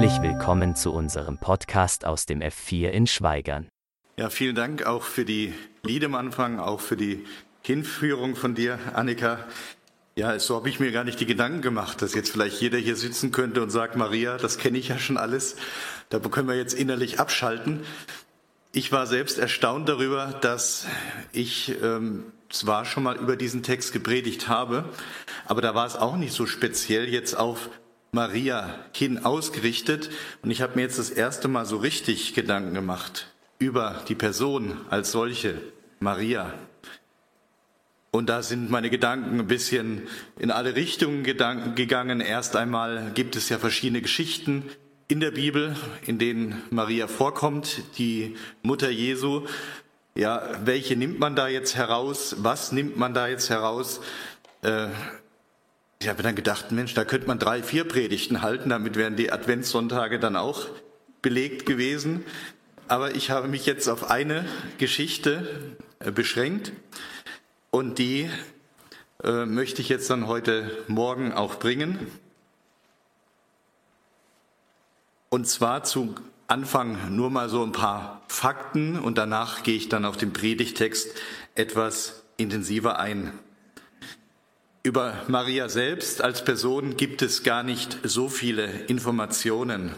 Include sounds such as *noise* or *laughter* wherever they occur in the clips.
Herzlich willkommen zu unserem Podcast aus dem F4 in Schweigern. Ja, vielen Dank auch für die Lied am Anfang, auch für die Hinführung von dir, Annika. Ja, so habe ich mir gar nicht die Gedanken gemacht, dass jetzt vielleicht jeder hier sitzen könnte und sagt, Maria, das kenne ich ja schon alles. Da können wir jetzt innerlich abschalten. Ich war selbst erstaunt darüber, dass ich ähm, zwar schon mal über diesen Text gepredigt habe, aber da war es auch nicht so speziell jetzt auf Maria hin ausgerichtet. Und ich habe mir jetzt das erste Mal so richtig Gedanken gemacht über die Person als solche, Maria. Und da sind meine Gedanken ein bisschen in alle Richtungen gegangen. Erst einmal gibt es ja verschiedene Geschichten in der Bibel, in denen Maria vorkommt, die Mutter Jesu. Ja, welche nimmt man da jetzt heraus? Was nimmt man da jetzt heraus? Äh, ich habe dann gedacht, Mensch, da könnte man drei, vier Predigten halten, damit wären die Adventssonntage dann auch belegt gewesen. Aber ich habe mich jetzt auf eine Geschichte äh, beschränkt und die äh, möchte ich jetzt dann heute Morgen auch bringen. Und zwar zu Anfang nur mal so ein paar Fakten und danach gehe ich dann auf den Predigtext etwas intensiver ein. Über Maria selbst als Person gibt es gar nicht so viele Informationen.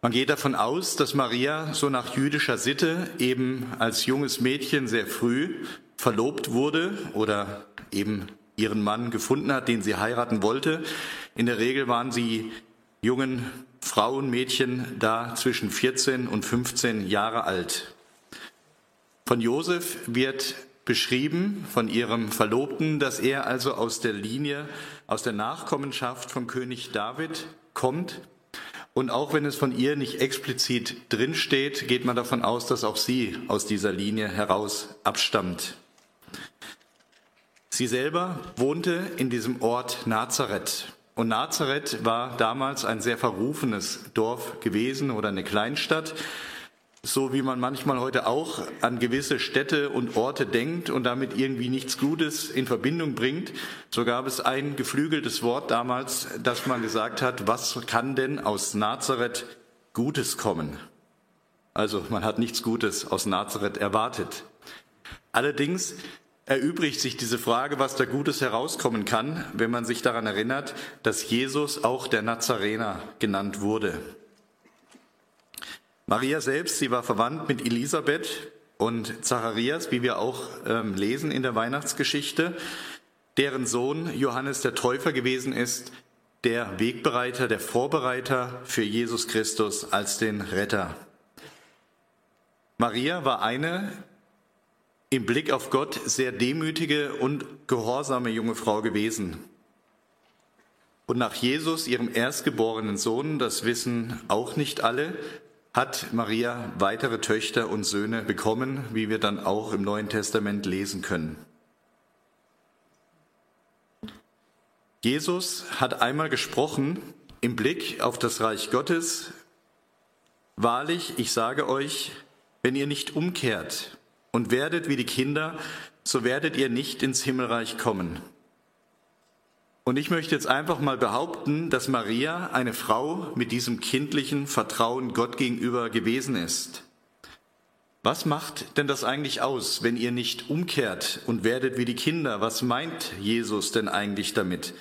Man geht davon aus, dass Maria so nach jüdischer Sitte eben als junges Mädchen sehr früh verlobt wurde oder eben ihren Mann gefunden hat, den sie heiraten wollte. In der Regel waren sie jungen Frauen, Mädchen da zwischen 14 und 15 Jahre alt. Von Josef wird beschrieben von ihrem Verlobten, dass er also aus der Linie, aus der Nachkommenschaft von König David kommt. Und auch wenn es von ihr nicht explizit drinsteht, geht man davon aus, dass auch sie aus dieser Linie heraus abstammt. Sie selber wohnte in diesem Ort Nazareth. Und Nazareth war damals ein sehr verrufenes Dorf gewesen oder eine Kleinstadt so wie man manchmal heute auch an gewisse Städte und Orte denkt und damit irgendwie nichts Gutes in Verbindung bringt, so gab es ein geflügeltes Wort damals, dass man gesagt hat, was kann denn aus Nazareth Gutes kommen? Also man hat nichts Gutes aus Nazareth erwartet. Allerdings erübrigt sich diese Frage, was da Gutes herauskommen kann, wenn man sich daran erinnert, dass Jesus auch der Nazarener genannt wurde. Maria selbst, sie war verwandt mit Elisabeth und Zacharias, wie wir auch ähm, lesen in der Weihnachtsgeschichte, deren Sohn Johannes der Täufer gewesen ist, der Wegbereiter, der Vorbereiter für Jesus Christus als den Retter. Maria war eine im Blick auf Gott sehr demütige und gehorsame junge Frau gewesen. Und nach Jesus, ihrem erstgeborenen Sohn, das wissen auch nicht alle, hat Maria weitere Töchter und Söhne bekommen, wie wir dann auch im Neuen Testament lesen können. Jesus hat einmal gesprochen im Blick auf das Reich Gottes, Wahrlich, ich sage euch, wenn ihr nicht umkehrt und werdet wie die Kinder, so werdet ihr nicht ins Himmelreich kommen. Und ich möchte jetzt einfach mal behaupten, dass Maria eine Frau mit diesem kindlichen Vertrauen Gott gegenüber gewesen ist. Was macht denn das eigentlich aus, wenn ihr nicht umkehrt und werdet wie die Kinder? Was meint Jesus denn eigentlich damit?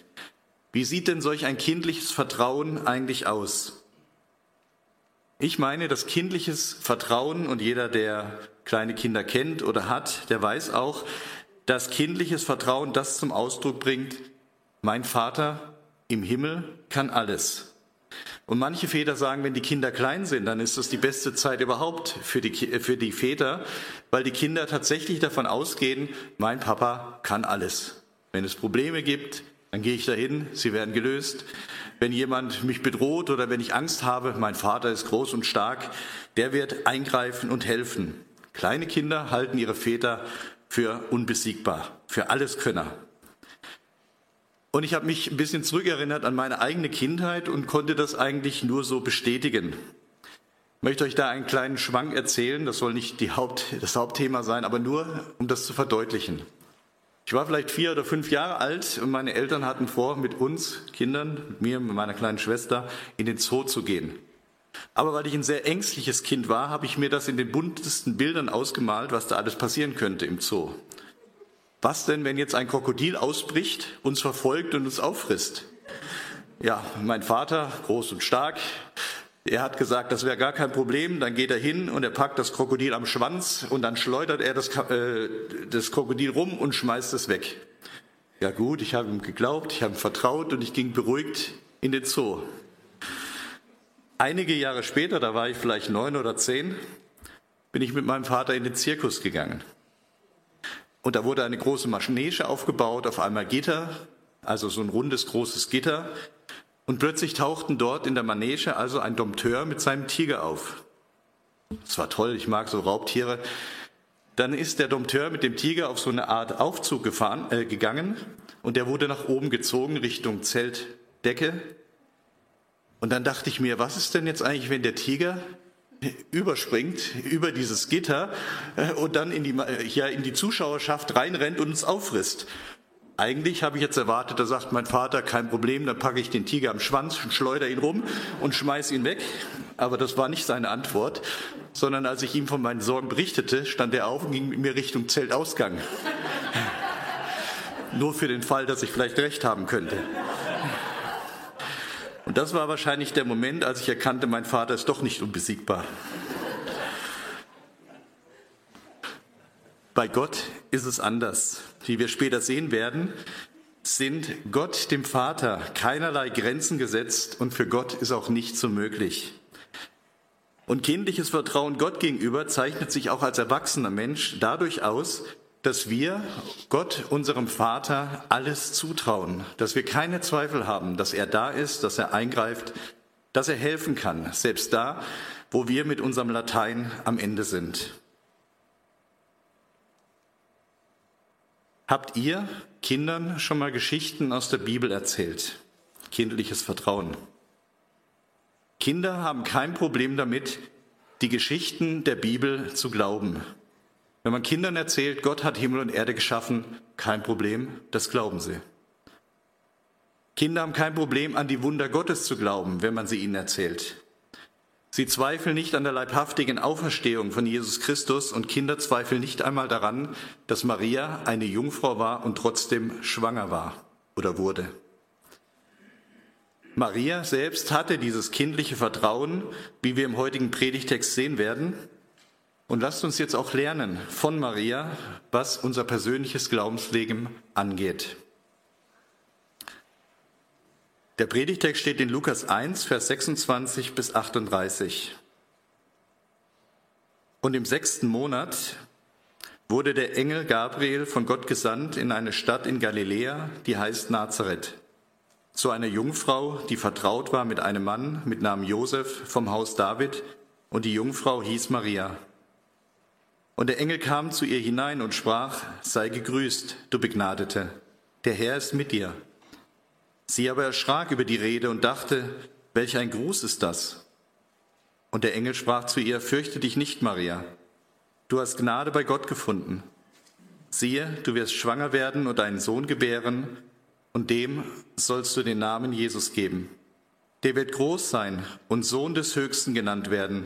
Wie sieht denn solch ein kindliches Vertrauen eigentlich aus? Ich meine, das kindliches Vertrauen, und jeder, der kleine Kinder kennt oder hat, der weiß auch, dass kindliches Vertrauen das zum Ausdruck bringt, mein Vater im Himmel kann alles. Und manche Väter sagen, wenn die Kinder klein sind, dann ist das die beste Zeit überhaupt für die, für die Väter, weil die Kinder tatsächlich davon ausgehen, mein Papa kann alles. Wenn es Probleme gibt, dann gehe ich dahin, sie werden gelöst. Wenn jemand mich bedroht oder wenn ich Angst habe, mein Vater ist groß und stark, der wird eingreifen und helfen. Kleine Kinder halten ihre Väter für unbesiegbar, für Alleskönner. Und ich habe mich ein bisschen zurückerinnert an meine eigene Kindheit und konnte das eigentlich nur so bestätigen. Ich möchte euch da einen kleinen Schwank erzählen, das soll nicht Haupt, das Hauptthema sein, aber nur um das zu verdeutlichen. Ich war vielleicht vier oder fünf Jahre alt und meine Eltern hatten vor, mit uns Kindern, mit mir, mit meiner kleinen Schwester, in den Zoo zu gehen. Aber weil ich ein sehr ängstliches Kind war, habe ich mir das in den buntesten Bildern ausgemalt, was da alles passieren könnte im Zoo. Was denn, wenn jetzt ein Krokodil ausbricht, uns verfolgt und uns auffrisst? Ja, mein Vater, groß und stark, er hat gesagt, das wäre gar kein Problem. Dann geht er hin und er packt das Krokodil am Schwanz und dann schleudert er das, äh, das Krokodil rum und schmeißt es weg. Ja gut, ich habe ihm geglaubt, ich habe ihm vertraut und ich ging beruhigt in den Zoo. Einige Jahre später, da war ich vielleicht neun oder zehn, bin ich mit meinem Vater in den Zirkus gegangen. Und da wurde eine große Maschinege aufgebaut, auf einmal Gitter, also so ein rundes, großes Gitter. Und plötzlich tauchten dort in der Manege also ein Dompteur mit seinem Tiger auf. Das war toll, ich mag so Raubtiere. Dann ist der Dompteur mit dem Tiger auf so eine Art Aufzug gefahren, äh, gegangen und der wurde nach oben gezogen Richtung Zeltdecke. Und dann dachte ich mir, was ist denn jetzt eigentlich, wenn der Tiger überspringt über dieses Gitter äh, und dann in die, ja, in die Zuschauerschaft reinrennt und uns auffrisst. Eigentlich habe ich jetzt erwartet, da sagt mein Vater, kein Problem, dann packe ich den Tiger am Schwanz, schleudere ihn rum und schmeiße ihn weg. Aber das war nicht seine Antwort, sondern als ich ihm von meinen Sorgen berichtete, stand er auf und ging mit mir Richtung Zeltausgang. *laughs* Nur für den Fall, dass ich vielleicht recht haben könnte. Das war wahrscheinlich der Moment, als ich erkannte, mein Vater ist doch nicht unbesiegbar. Bei Gott ist es anders. Wie wir später sehen werden, sind Gott dem Vater keinerlei Grenzen gesetzt und für Gott ist auch nichts so möglich. Und kindliches Vertrauen Gott gegenüber zeichnet sich auch als erwachsener Mensch dadurch aus, dass wir Gott, unserem Vater, alles zutrauen, dass wir keine Zweifel haben, dass er da ist, dass er eingreift, dass er helfen kann, selbst da, wo wir mit unserem Latein am Ende sind. Habt ihr Kindern schon mal Geschichten aus der Bibel erzählt? Kindliches Vertrauen. Kinder haben kein Problem damit, die Geschichten der Bibel zu glauben. Wenn man Kindern erzählt, Gott hat Himmel und Erde geschaffen, kein Problem, das glauben sie. Kinder haben kein Problem, an die Wunder Gottes zu glauben, wenn man sie ihnen erzählt. Sie zweifeln nicht an der leibhaftigen Auferstehung von Jesus Christus und Kinder zweifeln nicht einmal daran, dass Maria eine Jungfrau war und trotzdem schwanger war oder wurde. Maria selbst hatte dieses kindliche Vertrauen, wie wir im heutigen Predigtext sehen werden, und lasst uns jetzt auch lernen von Maria, was unser persönliches Glaubensleben angeht. Der Predigtext steht in Lukas 1, Vers 26 bis 38. Und im sechsten Monat wurde der Engel Gabriel von Gott gesandt in eine Stadt in Galiläa, die heißt Nazareth, zu einer Jungfrau, die vertraut war mit einem Mann mit Namen Josef vom Haus David, und die Jungfrau hieß Maria. Und der Engel kam zu ihr hinein und sprach, sei gegrüßt, du Begnadete, der Herr ist mit dir. Sie aber erschrak über die Rede und dachte, welch ein Gruß ist das? Und der Engel sprach zu ihr, fürchte dich nicht, Maria, du hast Gnade bei Gott gefunden. Siehe, du wirst schwanger werden und einen Sohn gebären, und dem sollst du den Namen Jesus geben. Der wird groß sein und Sohn des Höchsten genannt werden,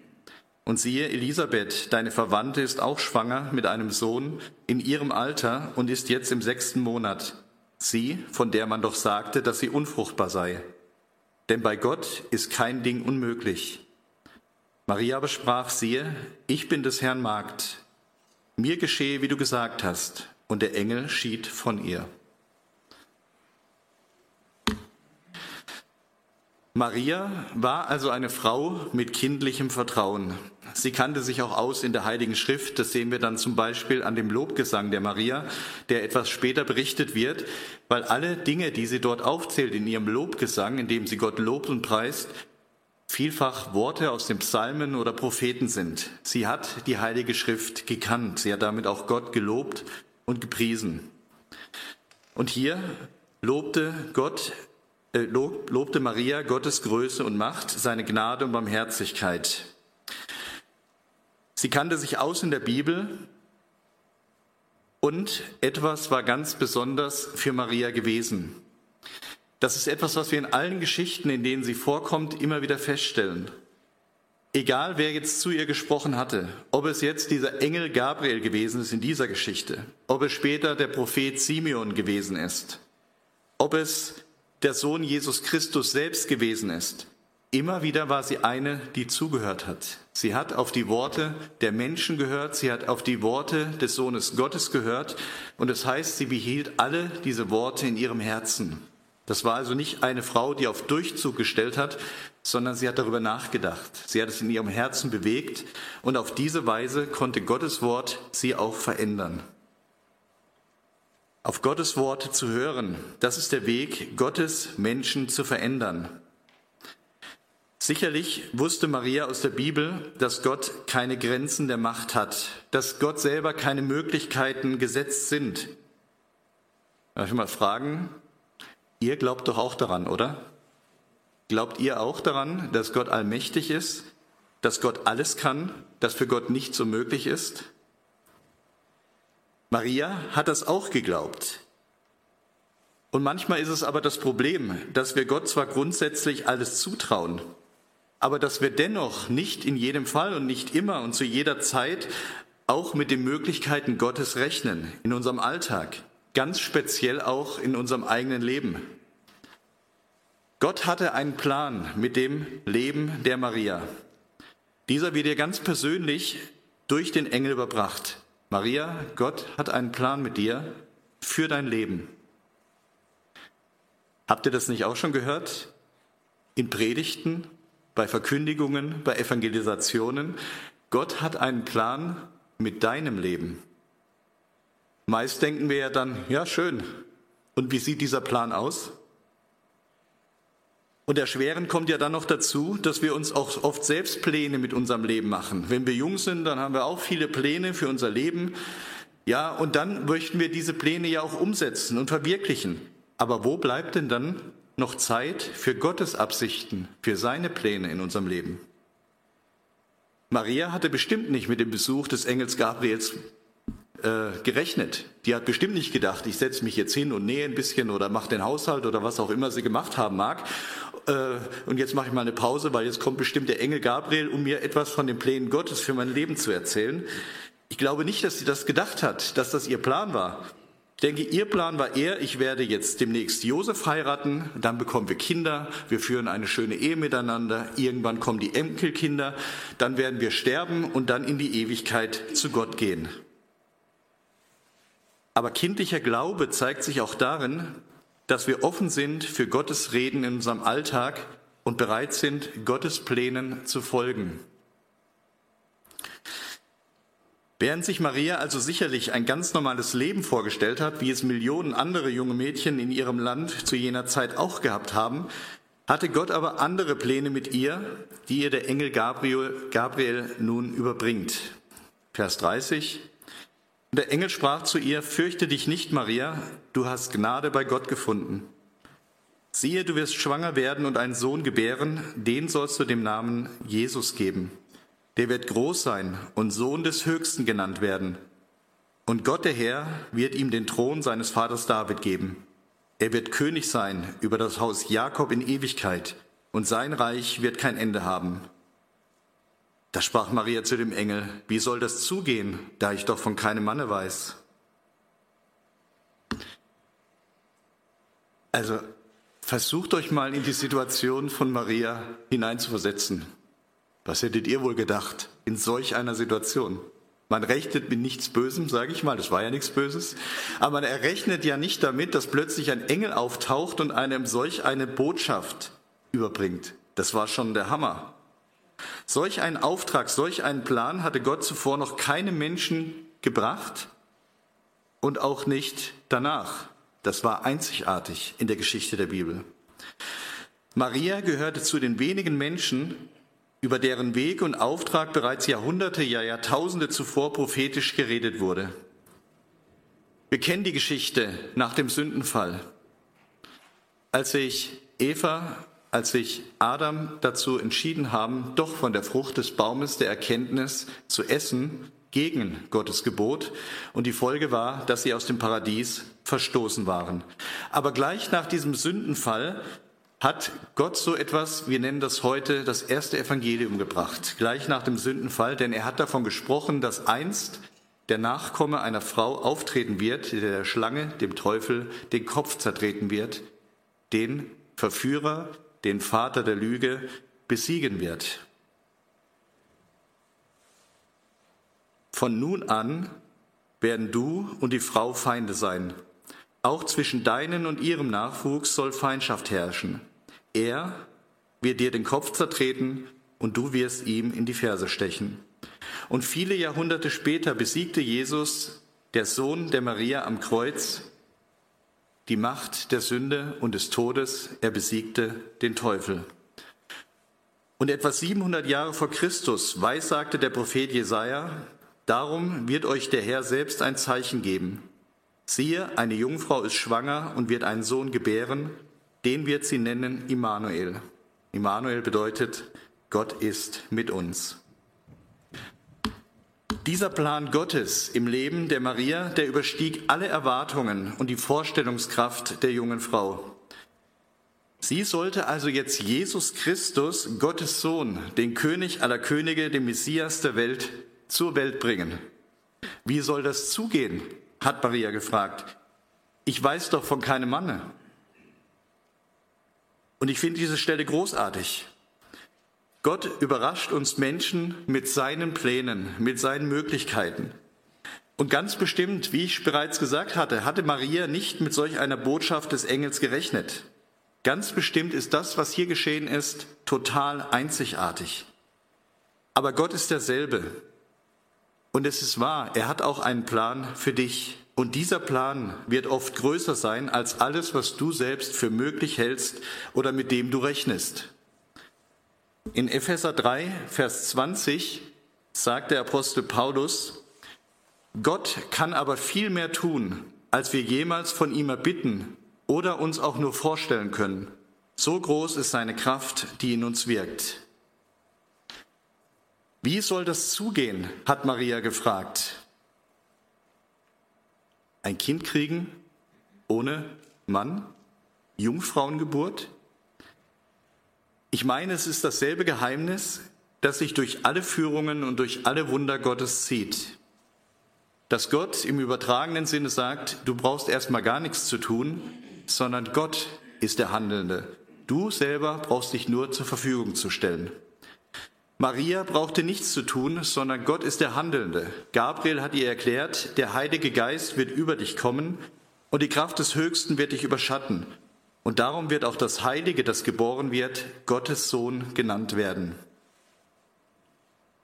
Und siehe, Elisabeth, deine Verwandte, ist auch schwanger mit einem Sohn in ihrem Alter und ist jetzt im sechsten Monat. Sie, von der man doch sagte, dass sie unfruchtbar sei. Denn bei Gott ist kein Ding unmöglich. Maria aber sprach, siehe, ich bin des Herrn Magd. Mir geschehe, wie du gesagt hast. Und der Engel schied von ihr. Maria war also eine Frau mit kindlichem Vertrauen. Sie kannte sich auch aus in der Heiligen Schrift. Das sehen wir dann zum Beispiel an dem Lobgesang der Maria, der etwas später berichtet wird, weil alle Dinge, die sie dort aufzählt in ihrem Lobgesang, in dem sie Gott lobt und preist, vielfach Worte aus den Psalmen oder Propheten sind. Sie hat die Heilige Schrift gekannt. Sie hat damit auch Gott gelobt und gepriesen. Und hier lobte Gott, äh, lobte Maria Gottes Größe und Macht, seine Gnade und Barmherzigkeit. Sie kannte sich aus in der Bibel und etwas war ganz besonders für Maria gewesen. Das ist etwas, was wir in allen Geschichten, in denen sie vorkommt, immer wieder feststellen. Egal, wer jetzt zu ihr gesprochen hatte, ob es jetzt dieser Engel Gabriel gewesen ist in dieser Geschichte, ob es später der Prophet Simeon gewesen ist, ob es der Sohn Jesus Christus selbst gewesen ist, Immer wieder war sie eine, die zugehört hat. Sie hat auf die Worte der Menschen gehört, sie hat auf die Worte des Sohnes Gottes gehört und das heißt, sie behielt alle diese Worte in ihrem Herzen. Das war also nicht eine Frau, die auf Durchzug gestellt hat, sondern sie hat darüber nachgedacht. Sie hat es in ihrem Herzen bewegt und auf diese Weise konnte Gottes Wort sie auch verändern. Auf Gottes Worte zu hören, das ist der Weg, Gottes Menschen zu verändern. Sicherlich wusste Maria aus der Bibel, dass Gott keine Grenzen der Macht hat, dass Gott selber keine Möglichkeiten gesetzt sind. Darf ich mal fragen, ihr glaubt doch auch daran, oder? Glaubt ihr auch daran, dass Gott allmächtig ist, dass Gott alles kann, dass für Gott nichts so möglich ist? Maria hat das auch geglaubt. Und manchmal ist es aber das Problem, dass wir Gott zwar grundsätzlich alles zutrauen, aber dass wir dennoch nicht in jedem Fall und nicht immer und zu jeder Zeit auch mit den Möglichkeiten Gottes rechnen in unserem Alltag, ganz speziell auch in unserem eigenen Leben. Gott hatte einen Plan mit dem Leben der Maria. Dieser wird ihr ganz persönlich durch den Engel überbracht. Maria, Gott hat einen Plan mit dir für dein Leben. Habt ihr das nicht auch schon gehört? In Predigten bei Verkündigungen, bei Evangelisationen. Gott hat einen Plan mit deinem Leben. Meist denken wir ja dann, ja schön, und wie sieht dieser Plan aus? Und erschwerend kommt ja dann noch dazu, dass wir uns auch oft selbst Pläne mit unserem Leben machen. Wenn wir jung sind, dann haben wir auch viele Pläne für unser Leben. Ja, und dann möchten wir diese Pläne ja auch umsetzen und verwirklichen. Aber wo bleibt denn dann noch Zeit für Gottes Absichten, für seine Pläne in unserem Leben. Maria hatte bestimmt nicht mit dem Besuch des Engels Gabriels äh, gerechnet. Die hat bestimmt nicht gedacht, ich setze mich jetzt hin und nähe ein bisschen oder mache den Haushalt oder was auch immer sie gemacht haben mag. Äh, und jetzt mache ich mal eine Pause, weil jetzt kommt bestimmt der Engel Gabriel, um mir etwas von den Plänen Gottes für mein Leben zu erzählen. Ich glaube nicht, dass sie das gedacht hat, dass das ihr Plan war. Ich denke, ihr Plan war eher, ich werde jetzt demnächst Josef heiraten, dann bekommen wir Kinder, wir führen eine schöne Ehe miteinander, irgendwann kommen die Enkelkinder, dann werden wir sterben und dann in die Ewigkeit zu Gott gehen. Aber kindlicher Glaube zeigt sich auch darin, dass wir offen sind für Gottes Reden in unserem Alltag und bereit sind, Gottes Plänen zu folgen. Während sich Maria also sicherlich ein ganz normales Leben vorgestellt hat, wie es Millionen andere junge Mädchen in ihrem Land zu jener Zeit auch gehabt haben, hatte Gott aber andere Pläne mit ihr, die ihr der Engel Gabriel, Gabriel nun überbringt. Vers 30. Der Engel sprach zu ihr, fürchte dich nicht, Maria, du hast Gnade bei Gott gefunden. Siehe, du wirst schwanger werden und einen Sohn gebären, den sollst du dem Namen Jesus geben. Der wird groß sein und Sohn des Höchsten genannt werden. Und Gott der Herr wird ihm den Thron seines Vaters David geben. Er wird König sein über das Haus Jakob in Ewigkeit, und sein Reich wird kein Ende haben. Da sprach Maria zu dem Engel, wie soll das zugehen, da ich doch von keinem Manne weiß? Also versucht euch mal in die Situation von Maria hineinzuversetzen. Was hättet ihr wohl gedacht in solch einer Situation? Man rechnet mit nichts Bösem, sage ich mal, das war ja nichts Böses, aber man errechnet ja nicht damit, dass plötzlich ein Engel auftaucht und einem solch eine Botschaft überbringt. Das war schon der Hammer. Solch einen Auftrag, solch einen Plan hatte Gott zuvor noch keinem Menschen gebracht und auch nicht danach. Das war einzigartig in der Geschichte der Bibel. Maria gehörte zu den wenigen Menschen, über deren Weg und Auftrag bereits Jahrhunderte, ja Jahrtausende zuvor prophetisch geredet wurde. Wir kennen die Geschichte nach dem Sündenfall. Als sich Eva, als sich Adam dazu entschieden haben, doch von der Frucht des Baumes der Erkenntnis zu essen, gegen Gottes Gebot, und die Folge war, dass sie aus dem Paradies verstoßen waren. Aber gleich nach diesem Sündenfall hat Gott so etwas, wir nennen das heute das erste Evangelium gebracht, gleich nach dem Sündenfall, denn er hat davon gesprochen, dass einst der Nachkomme einer Frau auftreten wird, der der Schlange, dem Teufel, den Kopf zertreten wird, den Verführer, den Vater der Lüge besiegen wird. Von nun an werden du und die Frau Feinde sein. Auch zwischen deinen und ihrem Nachwuchs soll Feindschaft herrschen. Er wird dir den Kopf zertreten und du wirst ihm in die Ferse stechen. Und viele Jahrhunderte später besiegte Jesus, der Sohn der Maria am Kreuz, die Macht der Sünde und des Todes. Er besiegte den Teufel. Und etwa 700 Jahre vor Christus weissagte der Prophet Jesaja, darum wird euch der Herr selbst ein Zeichen geben. Siehe, eine Jungfrau ist schwanger und wird einen Sohn gebären den wird sie nennen Immanuel. Immanuel bedeutet, Gott ist mit uns. Dieser Plan Gottes im Leben der Maria, der überstieg alle Erwartungen und die Vorstellungskraft der jungen Frau. Sie sollte also jetzt Jesus Christus, Gottes Sohn, den König aller Könige, den Messias der Welt, zur Welt bringen. Wie soll das zugehen? hat Maria gefragt. Ich weiß doch von keinem Manne. Und ich finde diese Stelle großartig. Gott überrascht uns Menschen mit seinen Plänen, mit seinen Möglichkeiten. Und ganz bestimmt, wie ich bereits gesagt hatte, hatte Maria nicht mit solch einer Botschaft des Engels gerechnet. Ganz bestimmt ist das, was hier geschehen ist, total einzigartig. Aber Gott ist derselbe. Und es ist wahr, er hat auch einen Plan für dich. Und dieser Plan wird oft größer sein als alles, was du selbst für möglich hältst oder mit dem du rechnest. In Epheser 3, Vers 20 sagt der Apostel Paulus, Gott kann aber viel mehr tun, als wir jemals von ihm erbitten oder uns auch nur vorstellen können. So groß ist seine Kraft, die in uns wirkt. Wie soll das zugehen, hat Maria gefragt ein Kind kriegen ohne Mann, Jungfrauengeburt. Ich meine, es ist dasselbe Geheimnis, das sich durch alle Führungen und durch alle Wunder Gottes zieht. Dass Gott im übertragenen Sinne sagt, du brauchst erstmal gar nichts zu tun, sondern Gott ist der Handelnde. Du selber brauchst dich nur zur Verfügung zu stellen. Maria brauchte nichts zu tun, sondern Gott ist der Handelnde. Gabriel hat ihr erklärt, der Heilige Geist wird über dich kommen und die Kraft des Höchsten wird dich überschatten. Und darum wird auch das Heilige, das geboren wird, Gottes Sohn genannt werden.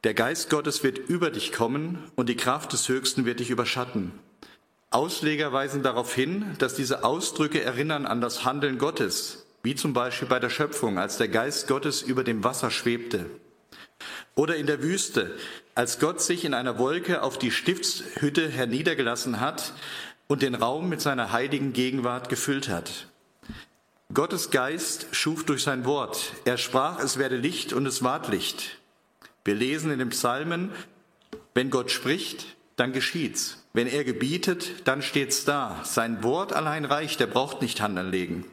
Der Geist Gottes wird über dich kommen und die Kraft des Höchsten wird dich überschatten. Ausleger weisen darauf hin, dass diese Ausdrücke erinnern an das Handeln Gottes, wie zum Beispiel bei der Schöpfung, als der Geist Gottes über dem Wasser schwebte. Oder in der Wüste, als Gott sich in einer Wolke auf die Stiftshütte herniedergelassen hat und den Raum mit seiner heiligen Gegenwart gefüllt hat. Gottes Geist schuf durch sein Wort. Er sprach, es werde Licht und es ward Licht. Wir lesen in den Psalmen, wenn Gott spricht, dann geschieht's. Wenn er gebietet, dann steht's da. Sein Wort allein reicht, er braucht nicht Hand anlegen.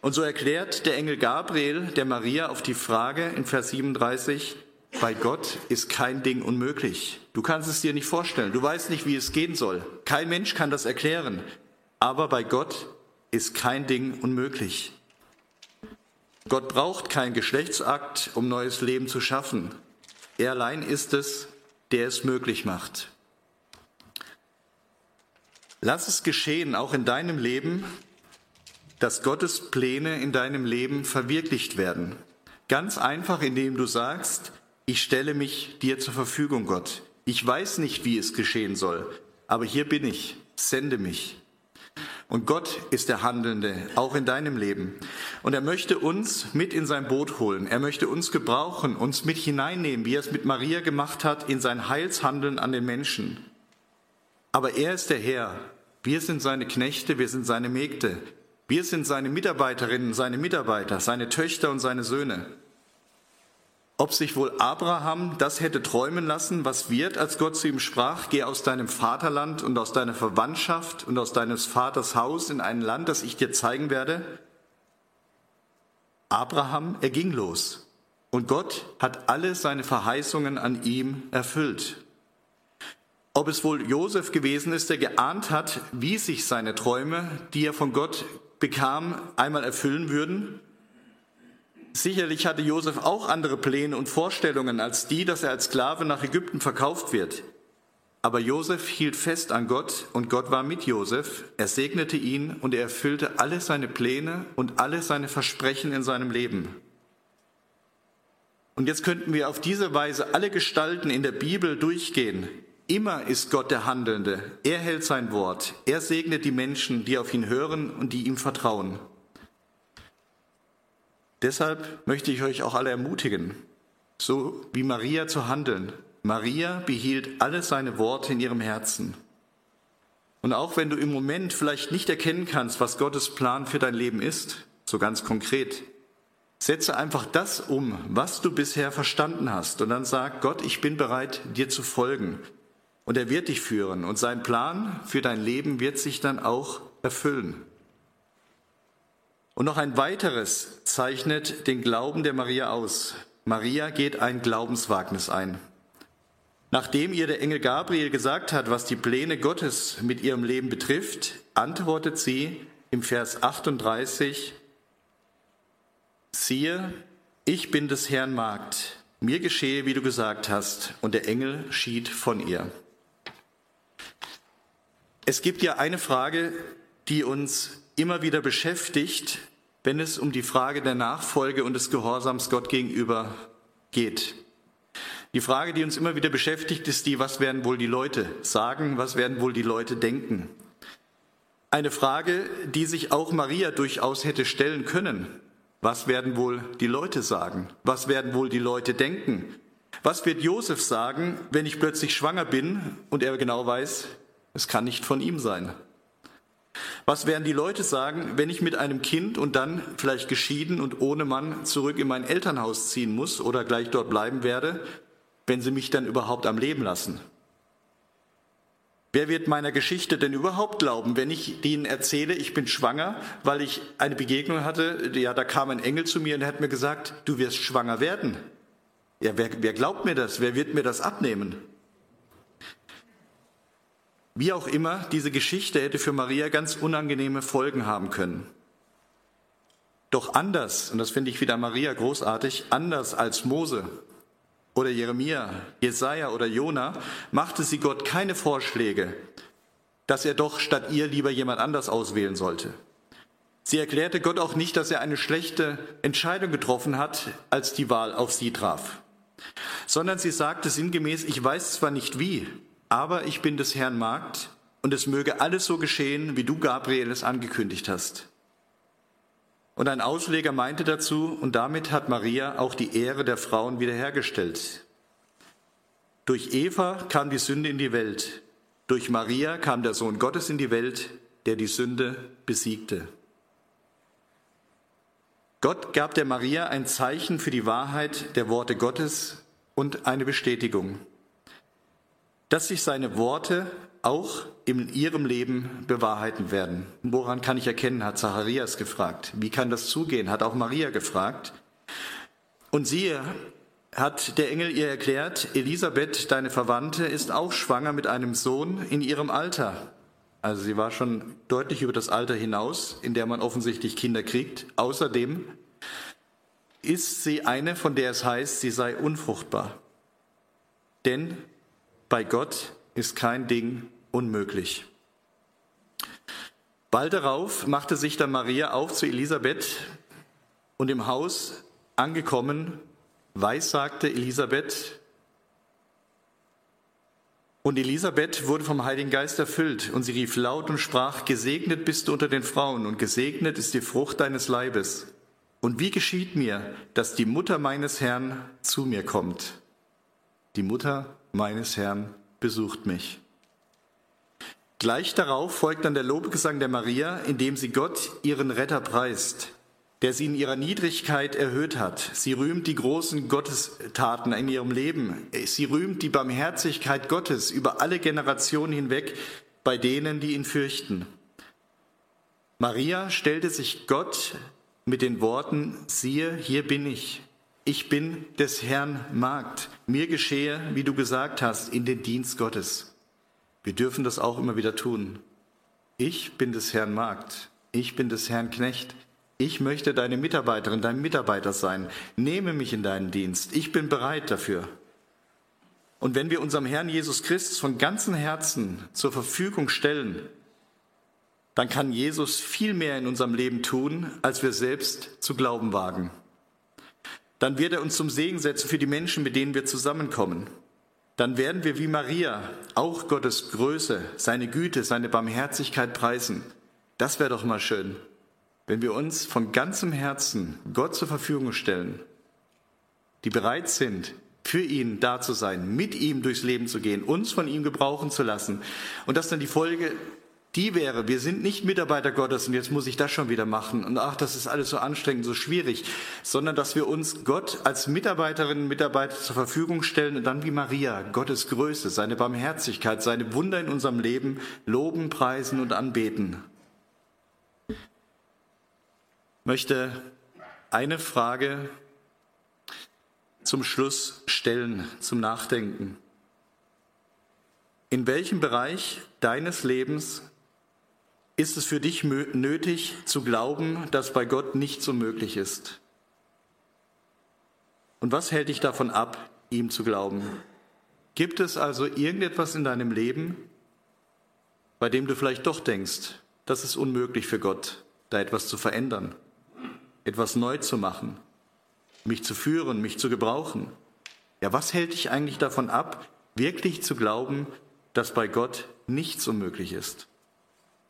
Und so erklärt der Engel Gabriel der Maria auf die Frage in Vers 37, bei Gott ist kein Ding unmöglich. Du kannst es dir nicht vorstellen. Du weißt nicht, wie es gehen soll. Kein Mensch kann das erklären. Aber bei Gott ist kein Ding unmöglich. Gott braucht keinen Geschlechtsakt, um neues Leben zu schaffen. Er allein ist es, der es möglich macht. Lass es geschehen, auch in deinem Leben, dass Gottes Pläne in deinem Leben verwirklicht werden. Ganz einfach, indem du sagst, ich stelle mich dir zur Verfügung, Gott. Ich weiß nicht, wie es geschehen soll, aber hier bin ich, sende mich. Und Gott ist der Handelnde, auch in deinem Leben. Und er möchte uns mit in sein Boot holen. Er möchte uns gebrauchen, uns mit hineinnehmen, wie er es mit Maria gemacht hat, in sein Heilshandeln an den Menschen. Aber er ist der Herr. Wir sind seine Knechte, wir sind seine Mägde. Wir sind seine Mitarbeiterinnen, seine Mitarbeiter, seine Töchter und seine Söhne. Ob sich wohl Abraham das hätte träumen lassen, was wird, als Gott zu ihm sprach, geh aus deinem Vaterland und aus deiner Verwandtschaft und aus deines Vaters Haus in ein Land, das ich dir zeigen werde? Abraham, er ging los und Gott hat alle seine Verheißungen an ihm erfüllt. Ob es wohl Josef gewesen ist, der geahnt hat, wie sich seine Träume, die er von Gott bekam, einmal erfüllen würden? Sicherlich hatte Josef auch andere Pläne und Vorstellungen als die, dass er als Sklave nach Ägypten verkauft wird. Aber Josef hielt fest an Gott und Gott war mit Josef. Er segnete ihn und er erfüllte alle seine Pläne und alle seine Versprechen in seinem Leben. Und jetzt könnten wir auf diese Weise alle Gestalten in der Bibel durchgehen. Immer ist Gott der Handelnde. Er hält sein Wort. Er segnet die Menschen, die auf ihn hören und die ihm vertrauen. Deshalb möchte ich euch auch alle ermutigen, so wie Maria zu handeln. Maria behielt alle seine Worte in ihrem Herzen. Und auch wenn du im Moment vielleicht nicht erkennen kannst, was Gottes Plan für dein Leben ist, so ganz konkret, setze einfach das um, was du bisher verstanden hast. Und dann sag Gott, ich bin bereit, dir zu folgen. Und er wird dich führen. Und sein Plan für dein Leben wird sich dann auch erfüllen. Und noch ein weiteres zeichnet den Glauben der Maria aus. Maria geht ein Glaubenswagnis ein. Nachdem ihr der Engel Gabriel gesagt hat, was die Pläne Gottes mit ihrem Leben betrifft, antwortet sie im Vers 38, siehe, ich bin des Herrn Magd, mir geschehe, wie du gesagt hast, und der Engel schied von ihr. Es gibt ja eine Frage, die uns immer wieder beschäftigt, wenn es um die Frage der Nachfolge und des Gehorsams Gott gegenüber geht. Die Frage, die uns immer wieder beschäftigt, ist die, was werden wohl die Leute sagen, was werden wohl die Leute denken? Eine Frage, die sich auch Maria durchaus hätte stellen können. Was werden wohl die Leute sagen? Was werden wohl die Leute denken? Was wird Josef sagen, wenn ich plötzlich schwanger bin und er genau weiß, es kann nicht von ihm sein? Was werden die Leute sagen, wenn ich mit einem Kind und dann vielleicht geschieden und ohne Mann zurück in mein Elternhaus ziehen muss oder gleich dort bleiben werde, wenn sie mich dann überhaupt am Leben lassen? Wer wird meiner Geschichte denn überhaupt glauben, wenn ich ihnen erzähle, ich bin schwanger, weil ich eine Begegnung hatte, ja, da kam ein Engel zu mir und hat mir gesagt, du wirst schwanger werden. Ja, wer, wer glaubt mir das? Wer wird mir das abnehmen? Wie auch immer, diese Geschichte hätte für Maria ganz unangenehme Folgen haben können. Doch anders, und das finde ich wieder Maria großartig, anders als Mose oder Jeremia, Jesaja oder Jona, machte sie Gott keine Vorschläge, dass er doch statt ihr lieber jemand anders auswählen sollte. Sie erklärte Gott auch nicht, dass er eine schlechte Entscheidung getroffen hat, als die Wahl auf sie traf, sondern sie sagte sinngemäß, ich weiß zwar nicht wie, aber ich bin des Herrn Magd und es möge alles so geschehen, wie du, Gabriel, es angekündigt hast. Und ein Ausleger meinte dazu, und damit hat Maria auch die Ehre der Frauen wiederhergestellt. Durch Eva kam die Sünde in die Welt. Durch Maria kam der Sohn Gottes in die Welt, der die Sünde besiegte. Gott gab der Maria ein Zeichen für die Wahrheit der Worte Gottes und eine Bestätigung dass sich seine Worte auch in ihrem Leben bewahrheiten werden. Woran kann ich erkennen, hat Zacharias gefragt. Wie kann das zugehen, hat auch Maria gefragt. Und siehe, hat der Engel ihr erklärt, Elisabeth, deine Verwandte, ist auch schwanger mit einem Sohn in ihrem Alter. Also sie war schon deutlich über das Alter hinaus, in der man offensichtlich Kinder kriegt. Außerdem ist sie eine, von der es heißt, sie sei unfruchtbar. Denn bei Gott ist kein Ding unmöglich. Bald darauf machte sich dann Maria auf zu Elisabeth und im Haus angekommen, weissagte Elisabeth. Und Elisabeth wurde vom Heiligen Geist erfüllt und sie rief laut und sprach, Gesegnet bist du unter den Frauen und gesegnet ist die Frucht deines Leibes. Und wie geschieht mir, dass die Mutter meines Herrn zu mir kommt? Die Mutter meines Herrn besucht mich. Gleich darauf folgt dann der Lobgesang der Maria, in dem sie Gott, ihren Retter, preist, der sie in ihrer Niedrigkeit erhöht hat. Sie rühmt die großen Gottestaten in ihrem Leben. Sie rühmt die Barmherzigkeit Gottes über alle Generationen hinweg bei denen, die ihn fürchten. Maria stellte sich Gott mit den Worten, siehe, hier bin ich. Ich bin des Herrn Magd. Mir geschehe, wie du gesagt hast, in den Dienst Gottes. Wir dürfen das auch immer wieder tun. Ich bin des Herrn Magd. Ich bin des Herrn Knecht. Ich möchte deine Mitarbeiterin, dein Mitarbeiter sein. Nehme mich in deinen Dienst. Ich bin bereit dafür. Und wenn wir unserem Herrn Jesus Christus von ganzem Herzen zur Verfügung stellen, dann kann Jesus viel mehr in unserem Leben tun, als wir selbst zu glauben wagen. Dann wird er uns zum Segen setzen für die Menschen, mit denen wir zusammenkommen dann werden wir wie Maria auch Gottes Größe, seine Güte, seine Barmherzigkeit preisen. Das wäre doch mal schön, wenn wir uns von ganzem Herzen Gott zur Verfügung stellen, die bereit sind, für ihn da zu sein, mit ihm durchs Leben zu gehen, uns von ihm gebrauchen zu lassen. Und das dann die Folge die wäre, wir sind nicht Mitarbeiter Gottes und jetzt muss ich das schon wieder machen und ach, das ist alles so anstrengend, so schwierig, sondern dass wir uns Gott als Mitarbeiterinnen und Mitarbeiter zur Verfügung stellen und dann wie Maria Gottes Größe, seine Barmherzigkeit, seine Wunder in unserem Leben loben, preisen und anbeten. Ich möchte eine Frage zum Schluss stellen, zum Nachdenken. In welchem Bereich deines Lebens ist es für dich nötig zu glauben, dass bei Gott nichts unmöglich ist? Und was hält dich davon ab, ihm zu glauben? Gibt es also irgendetwas in deinem Leben, bei dem du vielleicht doch denkst, das ist unmöglich für Gott, da etwas zu verändern, etwas neu zu machen, mich zu führen, mich zu gebrauchen? Ja, was hält dich eigentlich davon ab, wirklich zu glauben, dass bei Gott nichts unmöglich ist?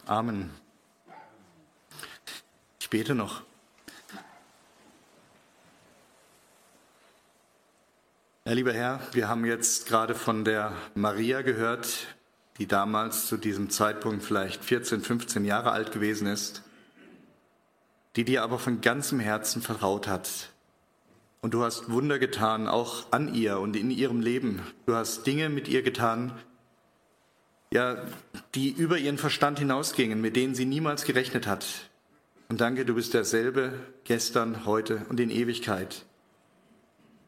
Amen. Ich bete noch. Ja, lieber Herr, wir haben jetzt gerade von der Maria gehört, die damals zu diesem Zeitpunkt vielleicht 14, 15 Jahre alt gewesen ist, die dir aber von ganzem Herzen vertraut hat. Und du hast Wunder getan, auch an ihr und in ihrem Leben. Du hast Dinge mit ihr getan, ja, die über ihren Verstand hinausgingen, mit denen sie niemals gerechnet hat. Und danke, du bist derselbe gestern, heute und in Ewigkeit.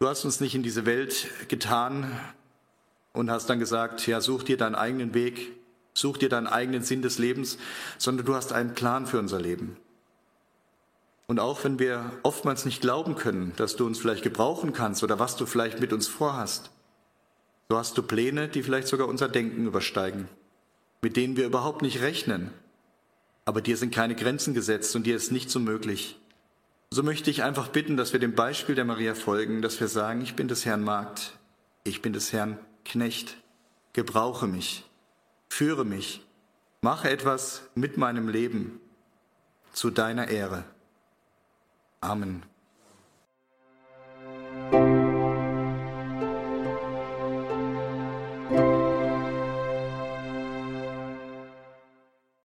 Du hast uns nicht in diese Welt getan und hast dann gesagt, ja, such dir deinen eigenen Weg, such dir deinen eigenen Sinn des Lebens, sondern du hast einen Plan für unser Leben. Und auch wenn wir oftmals nicht glauben können, dass du uns vielleicht gebrauchen kannst oder was du vielleicht mit uns vorhast, so hast du Pläne, die vielleicht sogar unser Denken übersteigen, mit denen wir überhaupt nicht rechnen. Aber dir sind keine Grenzen gesetzt und dir ist nichts so möglich. So möchte ich einfach bitten, dass wir dem Beispiel der Maria folgen, dass wir sagen, ich bin des Herrn Magd, ich bin des Herrn Knecht, gebrauche mich, führe mich, mache etwas mit meinem Leben zu deiner Ehre. Amen.